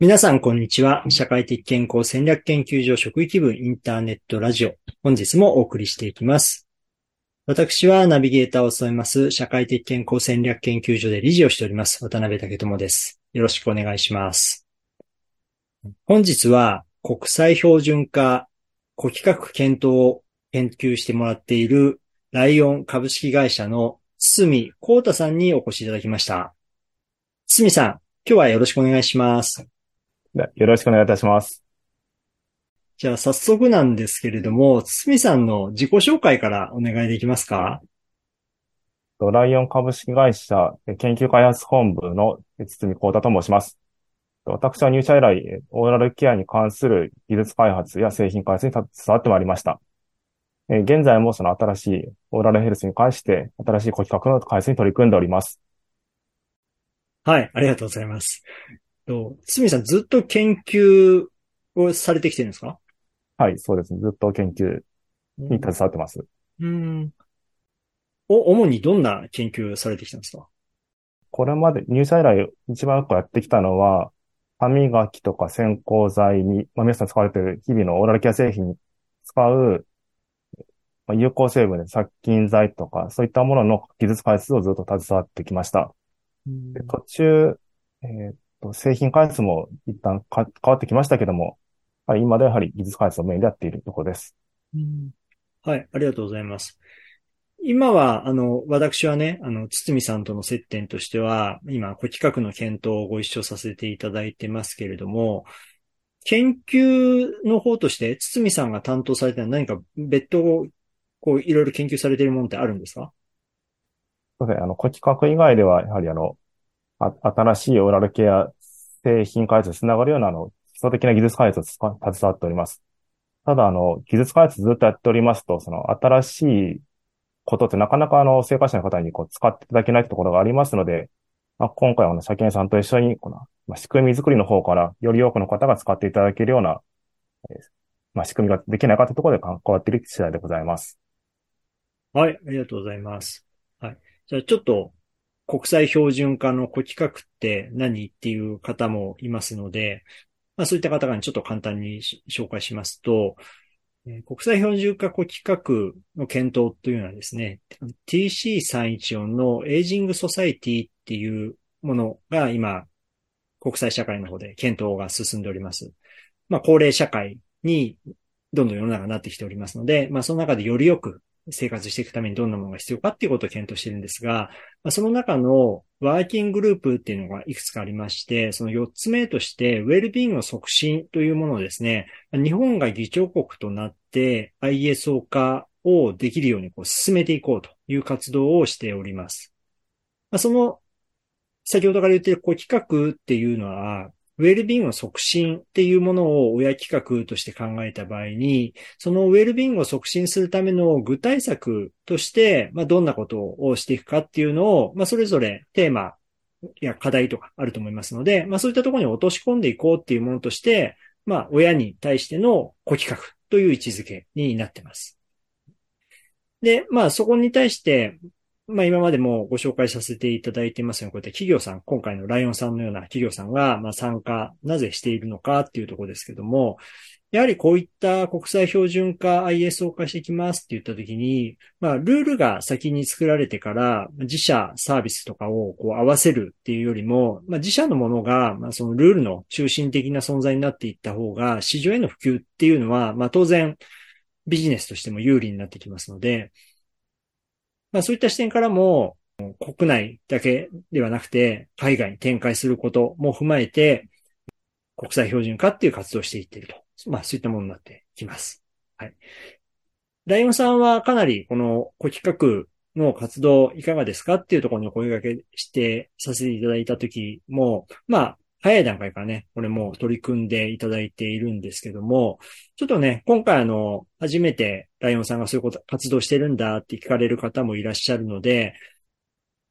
皆さん、こんにちは。社会的健康戦略研究所職域部インターネットラジオ。本日もお送りしていきます。私はナビゲーターを務めます、社会的健康戦略研究所で理事をしております、渡辺武智です。よろしくお願いします。本日は、国際標準化、古規格検討を研究してもらっている、ライオン株式会社の堤幸太さんにお越しいただきました。堤さん、今日はよろしくお願いします。よろしくお願いいたします。じゃあ早速なんですけれども、堤さんの自己紹介からお願いできますか？ライオン株式会社研究開発本部の堤幸太と申します。私は入社以来、オーラルケアに関する技術開発や製品開発に携わってまいりました。現在もその新しいオーラルヘルスに関して新しい顧客の開発に取り組んでおります。はい、ありがとうございます。と、つみさんずっと研究をされてきてるんですか？はい、そうですね。ずっと研究に携わってます。うん。お、主にどんな研究されてきたんですか？これまで入社以来一番よくやってきたのは、歯磨きとか洗香剤に、まあ、皆さん使われている日々のオーラルケア製品に使う、まあ、有効成分で殺菌剤とか、そういったものの技術開発をずっと携わってきました。で途中、えー、製品開発も一旦変わってきましたけども、はい、今ではやはり技術開発をメインでやっているところです。うん、はい、ありがとうございます。今は、あの、私はね、あの、堤さんとの接点としては、今、古企画の検討をご一緒させていただいてますけれども、研究の方として、堤さんが担当されて何か別途、こう、いろいろ研究されているものってあるんですか？そうですね。あの、古企画以外では、やはりあの、あ新しいオーラルケア製品開発につながるような、あの、基礎的な技術開発を携わっております。ただ、あの、技術開発ずっとやっておりますと、その、新しいことってなかなか、あの、生活者の方にこう、使っていただけないところがありますので、まあ、今回は、あの、社検さんと一緒に、この、まあ、仕組み作りの方から、より多くの方が使っていただけるような、えー、まあ、仕組みができないかというところで関わっている次第でございます。はい、ありがとうございます。はい。じゃあ、ちょっと、国際標準化の古規格って何っていう方もいますので、まあそういった方々にちょっと簡単に紹介しますと、国際標準化古規格の検討というのはですね、TC314 の aging society っていうものが今、国際社会の方で検討が進んでおります。まあ高齢社会にどんどん世の中になってきておりますので、まあその中でよりよく生活していくためにどんなものが必要かっていうことを検討してるんですが、ま、その中のワーキンググループっていうのがいくつかありまして、その4つ目として、ウェルビーングの促進というものをですね、日本が議長国となって ISO 化をできるようにこう進めていこうという活動をしております。ま、その、先ほどから言っているこう企画っていうのは、ウェルビングの促進っていうものを親企画として考えた場合に、そのウェルビンを促進するための具体策として、まあ、どんなことをしていくかっていうのを、まあ、それぞれテーマや課題とかあると思いますので、まあ、そういったところに落とし込んでいこうっていうものとして、まあ、親に対しての顧企画という位置づけになってます。で、まあ、そこに対して、まあ今までもご紹介させていただいていますように、こうやって企業さん、今回のライオンさんのような企業さんが、まあ参加、なぜしているのかっていうところですけども、やはりこういった国際標準化 ISO 化していきますって言ったときに、まあルールが先に作られてから自社サービスとかをこう合わせるっていうよりも、まあ自社のものが、まあそのルールの中心的な存在になっていった方が市場への普及っていうのは、まあ当然ビジネスとしても有利になってきますので、まあそういった視点からも、国内だけではなくて、海外に展開することも踏まえて、国際標準化っていう活動をしていってると。まあそういったものになってきます。はい。ライオンさんはかなりこの古企画の活動いかがですかっていうところにお声掛けしてさせていただいたときも、まあ早い段階からね、これも取り組んでいただいているんですけども、ちょっとね、今回あの、初めてライオンさんがそういうこと、活動してるんだって聞かれる方もいらっしゃるので、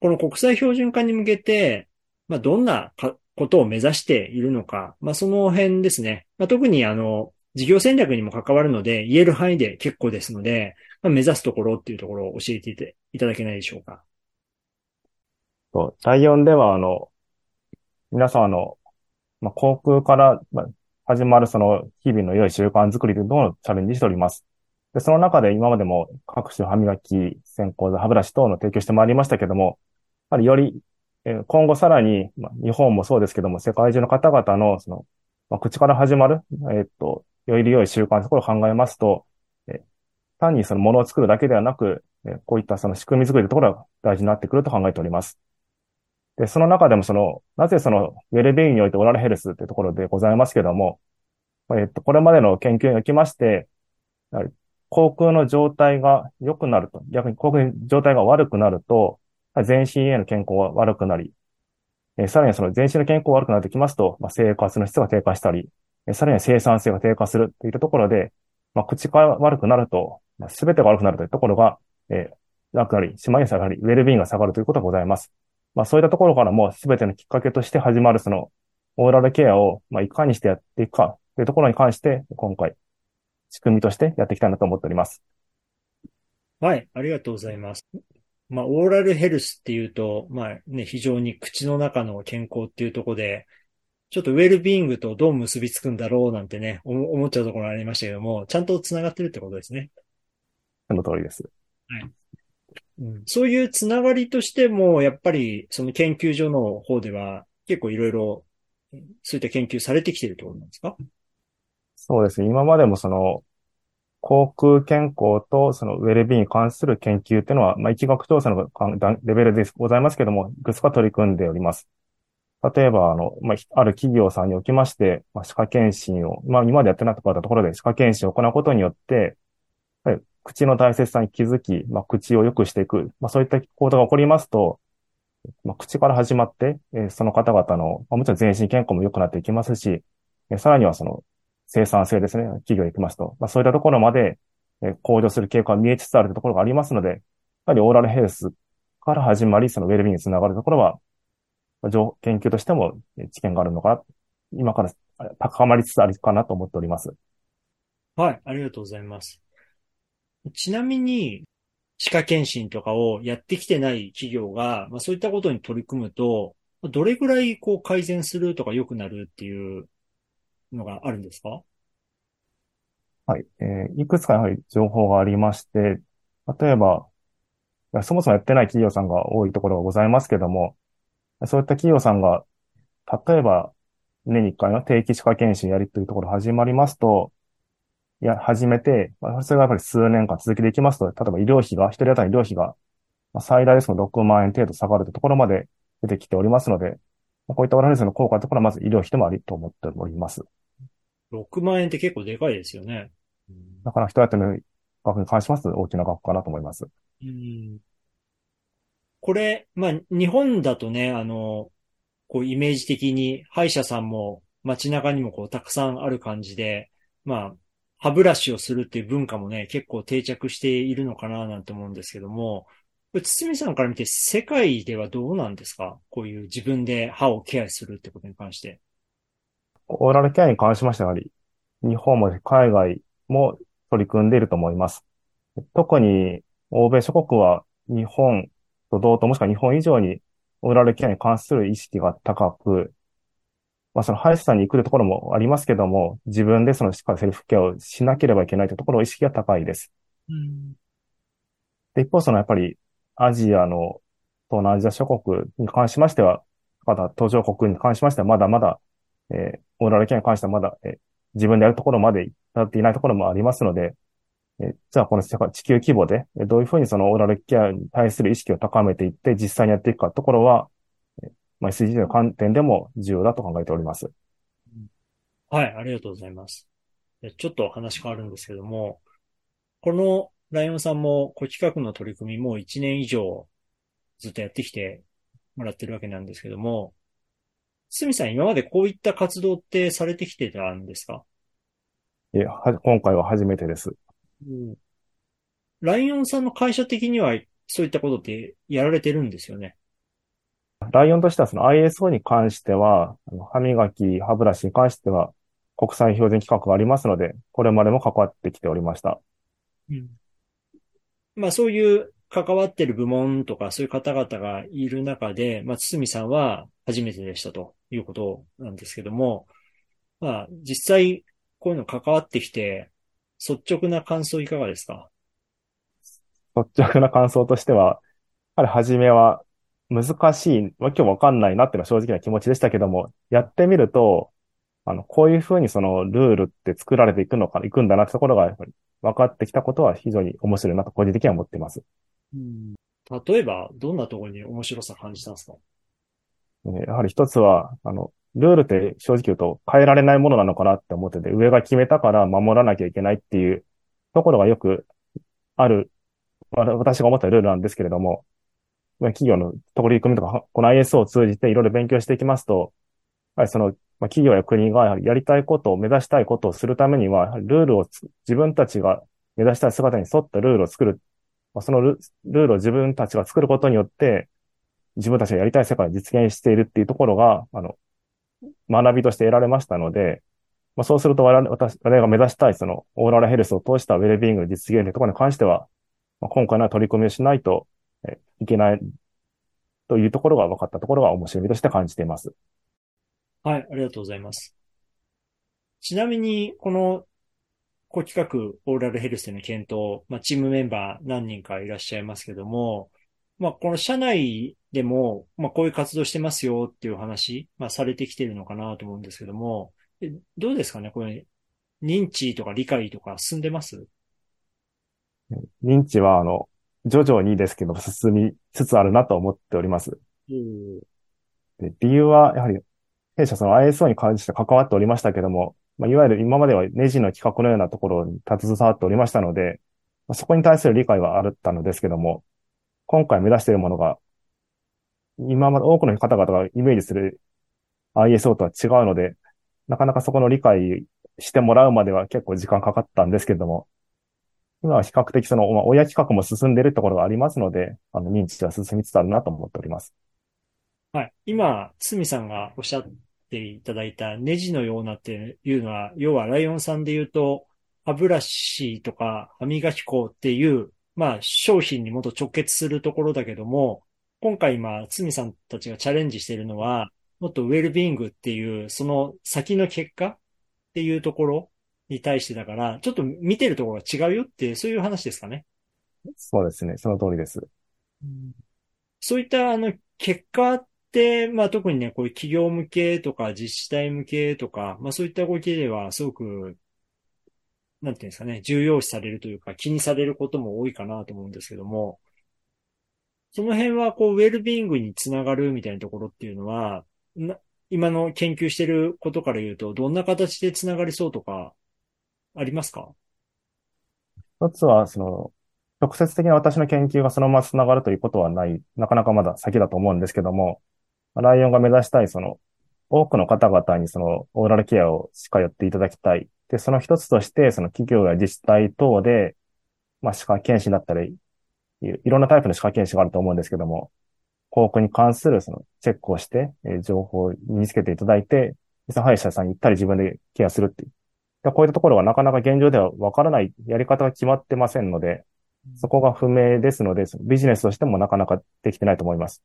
この国際標準化に向けて、まあ、どんなことを目指しているのか、まあ、その辺ですね。まあ、特にあの、事業戦略にも関わるので、言える範囲で結構ですので、まあ、目指すところっていうところを教えていただけないでしょうか。そう、第4では、あの、皆さん、あの、まあ、航空から、ま、始まるその日々の良い習慣づくりというのをチャレンジしております。で、その中で今までも各種歯磨き、線香座、歯ブラシ等の提供してまいりましたけども、やはりより、え今後さらに、まあ、日本もそうですけども、世界中の方々の、その、まあ、口から始まる、えっと、より良い習慣のところを考えますと、え単にそのものを作るだけではなく、えこういったその仕組み作りのところが大事になってくると考えております。で、その中でもその、なぜその、ウェルビーンにおいてオラルヘルスというところでございますけども、えっと、これまでの研究におきまして、航空の状態が良くなると、逆に航空の状態が悪くなると、全身への健康は悪くなり、えさらにその全身の健康が悪くなってきますと、まあ、生活の質が低下したり、えさらに生産性が低下するといったところで、まあ、口が悪くなると、まあ、全てが悪くなるというところが、えー、なくなり、しまいに下がり、ウェルビーンが下がるということがございます。まあそういったところからも全てのきっかけとして始まるそのオーラルケアを、まあ、いかにしてやっていくかというところに関して、今回、仕組みとしてやっていきたいなと思っております。はい、ありがとうございます。まあ、オーラルヘルスっていうと、まあね、非常に口の中の健康っていうところで、ちょっとウェルビーイングとどう結びつくんだろうなんてね、思っちゃうところありましたけども、ちゃんと繋がってるってことですね。その通りです。はい。うん、そういうつながりとしても、やっぱりその研究所の方では結構いろいろそういった研究されてきているところなんですか？そうですね。今までもその航空健康とそのウェルビーに関する研究っていうのは、まあ、疫学調査のレベルでございますけども、いくつか取り組んでおります。例えば、あの、まあ、ある企業さんにおきまして、まあ、歯科検診を、まあ、今までやってなかったところで歯科検診を行うことによって、口の大切さに気づき、まあ、口を良くしていく、まあ、そういった行動が起こりますと、まあ、口から始まって、えー、その方々の、まあ、もちろん全身健康も良くなっていきますし、えー、さらにはその生産性ですね、企業に行きますと、まあ、そういったところまで、えー、向上する傾向が見えつつあるところがありますので、やはりオーラルヘルスから始まり、そのウェルビーにつながるところは、まあ、研究としても知見があるのかな、今から高まりつつあるかなと思っております。はい、ありがとうございます。ちなみに、歯科検診とかをやってきてない企業が、まあ、そういったことに取り組むと、どれぐらいこう改善するとか良くなるっていうのがあるんですか？はい。えー、いくつかやはり情報がありまして、例えば、そもそもやってない企業さんが多いところがございますけども、そういった企業さんが、例えば、年に1回の定期歯科検診やりというところ始まりますと、や、始めて、まあ、それがやっぱり数年間続けていきますと、例えば医療費が、一人当たり医療費が、まあ、最大ですと6万円程度下がるというところまで出てきておりますので、まあ、こういったオラルスの効果ところはまず医療費でもありと思っております。6万円って結構でかいですよね。だから一人当たりの額に関します？と大きな額かなと思います。うん、これ、まあ、日本だとね、あの、こうイメージ的に歯医者さんも街中にもこうたくさんある感じで、まあ、歯ブラシをするっていう文化もね、結構定着しているのかななんて思うんですけども、堤さんから見て世界ではどうなんですか？こういう自分で歯をケアするってことに関して。オーラルケアに関しましては、日本も海外も取り組んでいると思います。特に欧米諸国は日本と同等もしくは日本以上にオーラルケアに関する意識が高く、まあその歯医者さんに行くところもありますけども、自分でそのしっかりセルフケアをしなければいけないというところ、意識が高いです。うん、で、一方そのやっぱりアジアの、東南アジア諸国に関しましては、まだ途上国に関しましてはまだまだ、えー、オーラルケアに関してはまだ、えー、自分でやるところまで至っていないところもありますので、えー、じゃあこの地球規模で、どういうふうにそのオーラルケアに対する意識を高めていって、実際にやっていくかところは、まあ、SDGs の観点でも重要だと考えております。はい、ありがとうございます。ちょっと話変わるんですけども、このライオンさんも、こ企画の取り組みも1年以上ずっとやってきてもらってるわけなんですけども、すみさん、今までこういった活動ってされてきてたんですか？いや、今回は初めてです。うん。ライオンさんの会社的にはそういったことってやられてるんですよね？ライオンとしてはその ISO に関しては、歯磨き、歯ブラシに関しては国際標準規格がありますので、これまでも関わってきておりました。うん。まあそういう関わってる部門とかそういう方々がいる中で、まあ、堤さんは初めてでしたということなんですけども、まあ、実際、こういうの関わってきて、率直な感想いかがですか？率直な感想としては、やはり初めは難しい、わけわかんないなっていうのは正直な気持ちでしたけども、やってみると、あの、こういうふうにそのルールって作られていくのか、いくんだなってところが、やっぱり分かってきたことは非常に面白いなと個人的には思っています。うん、例えば、どんなところに面白さ感じたんですか？やはり一つは、あの、ルールって正直言うと変えられないものなのかなって思ってて、上が決めたから守らなきゃいけないっていうところがよくある、私が思ったルールなんですけれども、ま企業の取り組みとか、この ISO を通じていろいろ勉強していきますと、やはりそのま、企業や国がやりたいことを目指したいことをするためには、ルールを自分たちが目指したい姿に沿ったルールを作る。まそのルールを自分たちが作ることによって、自分たちがやりたい世界を実現しているっていうところが、あの、学びとして得られましたので、まあ、そうすると我々私我々が目指したいそのオーラルヘルスを通したウェルビーイングの実現というところに関しては、まあ、今回の取り組みをしないといけないというところが分かったところが面白みとして感じています。はい、ありがとうございます。ちなみに、この、高企画オーラルヘルスでの検討、まあ、チームメンバー何人かいらっしゃいますけども、まあ、この社内でも、まあ、こういう活動してますよっていう話、まあ、されてきてるのかなと思うんですけども、どうですかねこれ、認知とか理解とか進んでます？認知は、あの、徐々にですけど、進みつつあるなと思っております。で理由は、やはり、弊社その ISO に関して関わっておりましたけども、まあ、いわゆる今まではネジの企画のようなところに携わっておりましたので、まあ、そこに対する理解はあったのですけども、今回目指しているものが、今まで多くの方々がイメージする ISO とは違うので、なかなかそこの理解してもらうまでは結構時間かかったんですけども、今は比較的その、まあ、親企画も進んでるところがありますので、あの、認知は進みつつあるなと思っております。はい。今、つみさんがおっしゃっていただいたネジのようなっていうのは、要はライオンさんで言うと、歯ブラシとか歯磨き粉っていう、まあ、商品にもっと直結するところだけども、今回今、つみさんたちがチャレンジしているのは、もっとウェルビングっていう、その先の結果っていうところに対してだから、ちょっと見てるところが違うよって、そういう話ですかね。そうですね。その通りです。うん、そういったあの結果って、まあ特にね、こういう企業向けとか自治体向けとか、まあそういった動きではすごく、なんていうんですかね、重要視されるというか気にされることも多いかなと思うんですけども、その辺はこうウェルビーイングにつながるみたいなところっていうのは、今の研究してることから言うと、どんな形でつながりそうとか、ありますか？一つは、その、直接的な私の研究がそのまま繋がるということはない、なかなかまだ先だと思うんですけども、ライオンが目指したい、その、多くの方々にその、オーラルケアを近寄っていただきたい。で、その一つとして、その企業や自治体等で、まあ、歯科検診だったり、いろんなタイプの歯科検診があると思うんですけども、広告に関するそのチェックをして、えー、情報を身につけていただいて、その歯医者さんに行ったり自分でケアするっていう。こういったところはなかなか現状ではわからないやり方が決まってませんので、そこが不明ですので、ビジネスとしてもなかなかできてないと思います。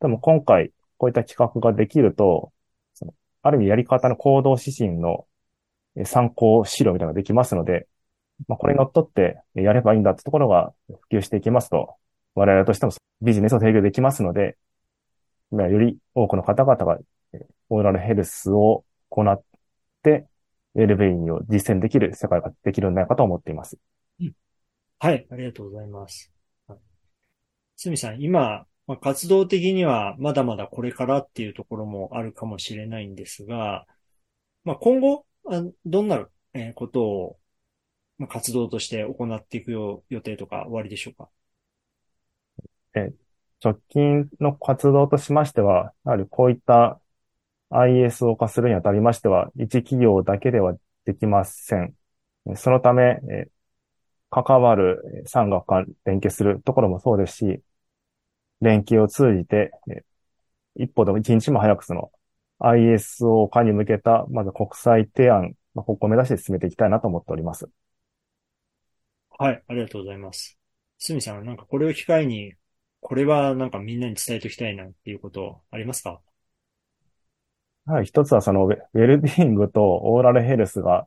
でも今回、こういった企画ができると、そのある意味やり方の行動指針の参考資料みたいなのができますので、まあ、これに乗っ取ってやればいいんだってところが普及していきますと、我々としてもビジネスを提供できますので、より多くの方々がオーラルヘルスを行って、ウェルベインを実践できる世界ができるんじゃないかと思っています。はい、ありがとうございます。すみさん、今、まあ、活動的にはまだまだこれからっていうところもあるかもしれないんですが、まあ、今後、あどんなことを活動として行っていく予定とか終わりでしょうか？え直近の活動としましては、やはりこういった ISO 化するにあたりましては、一企業だけではできません。そのため、関わる産学間連携するところもそうですし、連携を通じて、一歩でも一日も早くその ISO 化に向けた、まず国際提案の方向を目指して進めていきたいなと思っております。はい、ありがとうございます。すみさん、なんかこれを機会にこれはなんかみんなに伝えておきたいなっていうことありますか？はい、一つはそのウェルビーングとオーラルヘルスが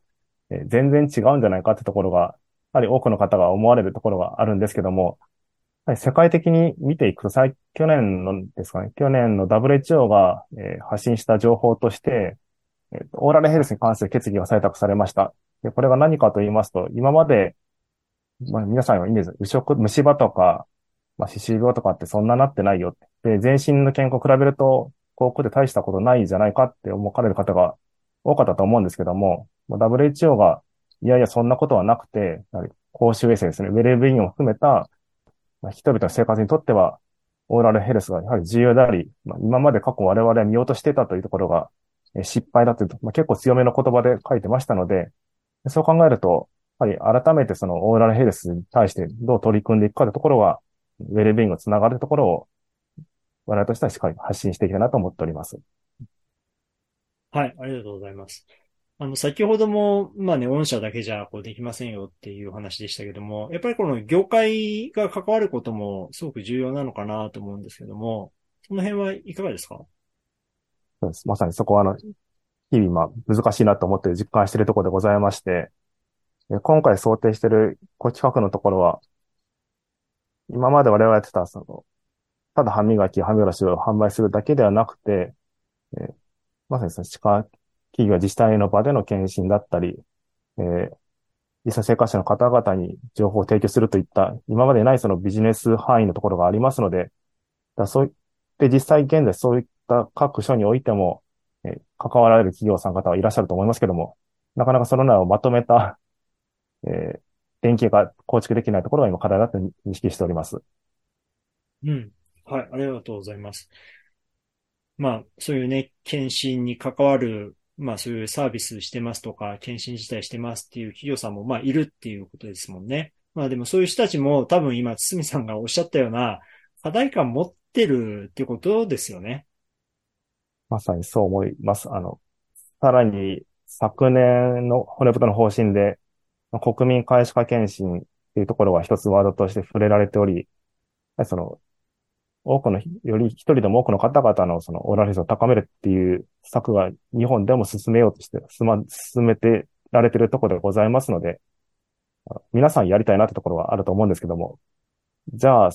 全然違うんじゃないかってところが、やはり多くの方が思われるところがあるんですけども、世界的に見ていくと、去年のですかね、去年の WHO が、え、発信した情報として、え、オーラルヘルスに関する決議が採択されました。でこれが何かと言いますと、今まで、まあ、皆さんはイメージ、右食、虫歯とか、まあ、歯周病とかってそんななってないよ。で、全身の健康を比べると、航空で大したことないじゃないかって思われる方が多かったと思うんですけども、WHO が、いやいや、そんなことはなくて、公衆衛生ですね、ウェルビーイングを含めた、人々の生活にとっては、オーラルヘルスがやはり重要であり、まあ、今まで過去我々は見落としてたというところが、失敗だという、まあ、結構強めの言葉で書いてましたので、そう考えると、やはり改めてそのオーラルヘルスに対してどう取り組んでいくかというところは、ウェルビーイングつながるところを、我々としてはしっかり発信していきたいなと思っております。はい、ありがとうございます。あの、先ほども、まあね、御社だけじゃこうできませんよっていう話でしたけども、やっぱりこの業界が関わることもすごく重要なのかなと思うんですけども、その辺はいかがですか？そうです。まさにそこは、あの、日々、まあ、難しいなと思って実感しているところでございまして、今回想定している高企画のところは、今まで我々やってた、その、ただ歯磨き、歯ブラシを販売するだけではなくて、えー、まさにその歯科企業自治体の場での検診だったり、えー、実際生活者の方々に情報を提供するといった、今までないそのビジネス範囲のところがありますので、だそういって実際現在そういった各所においても、えー、関わられる企業さん方はいらっしゃると思いますけども、なかなかその名をまとめた、えー、連携が構築できないところが今課題だと認識しております。うん。はい、ありがとうございます。まあ、そういうね、検診に関わるまあそういうサービスしてますとか、検診自体してますっていう企業さんもまあいるっていうことですもんね。まあでもそういう人たちも多分今、堤さんがおっしゃったような課題感持ってるってことですよね。まさにそう思います。あの、さらに昨年の骨太の方針で、国民開始化検診っていうところが一つワードとして触れられており、その、多くの、より一人でも多くの方々のそのオーラル率を高めるっていう策が日本でも進めようとして進ま、進めてられてるところでございますので、皆さんやりたいなってところはあると思うんですけども、じゃあ、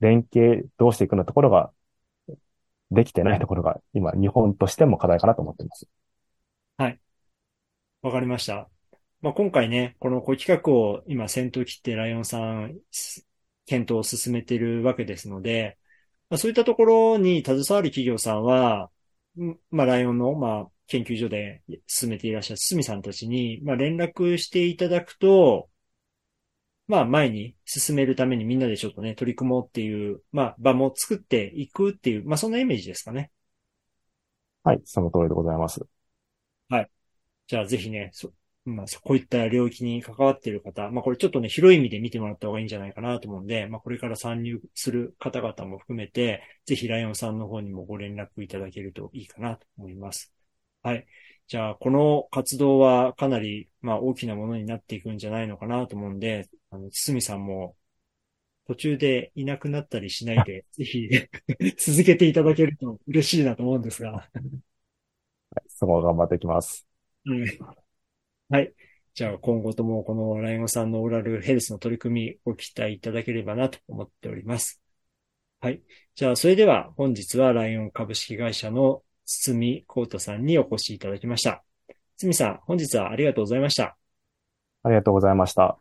連携どうしていくのところが、できてないところが、今、日本としても課題かなと思っています。はい。わかりました。まあ、今回ね、この企画を今先頭切ってライオンさん、検討を進めているわけですので、まあ、そういったところに携わる企業さんは、まあ、ライオンの、まあ、研究所で進めていらっしゃる堤さんたちに、まあ、連絡していただくと、まあ、前に進めるためにみんなでちょっとね、取り組もうっていう、まあ、場も作っていくっていう、まあ、そんなイメージですかね。はい、その通りでございます。はい。じゃあ、ぜひね、まあ、こういった領域に関わっている方、まあ、これちょっとね、広い意味で見てもらった方がいいんじゃないかなと思うんで、まあ、これから参入する方々も含めて、ぜひライオンさんの方にもご連絡いただけるといいかなと思います。はい。じゃあ、この活動はかなり、まあ、大きなものになっていくんじゃないのかなと思うんで、あの、つみさんも、途中でいなくなったりしないで、ぜひ続けていただけると嬉しいなと思うんですがはい、そこ頑張っていきます。うん。はい。じゃあ今後ともこのライオンさんのオーラルヘルスの取り組みご期待いただければなと思っております。はい。じゃあそれでは本日はライオン株式会社の堤幸太さんにお越しいただきました。堤さん、本日はありがとうございました。ありがとうございました。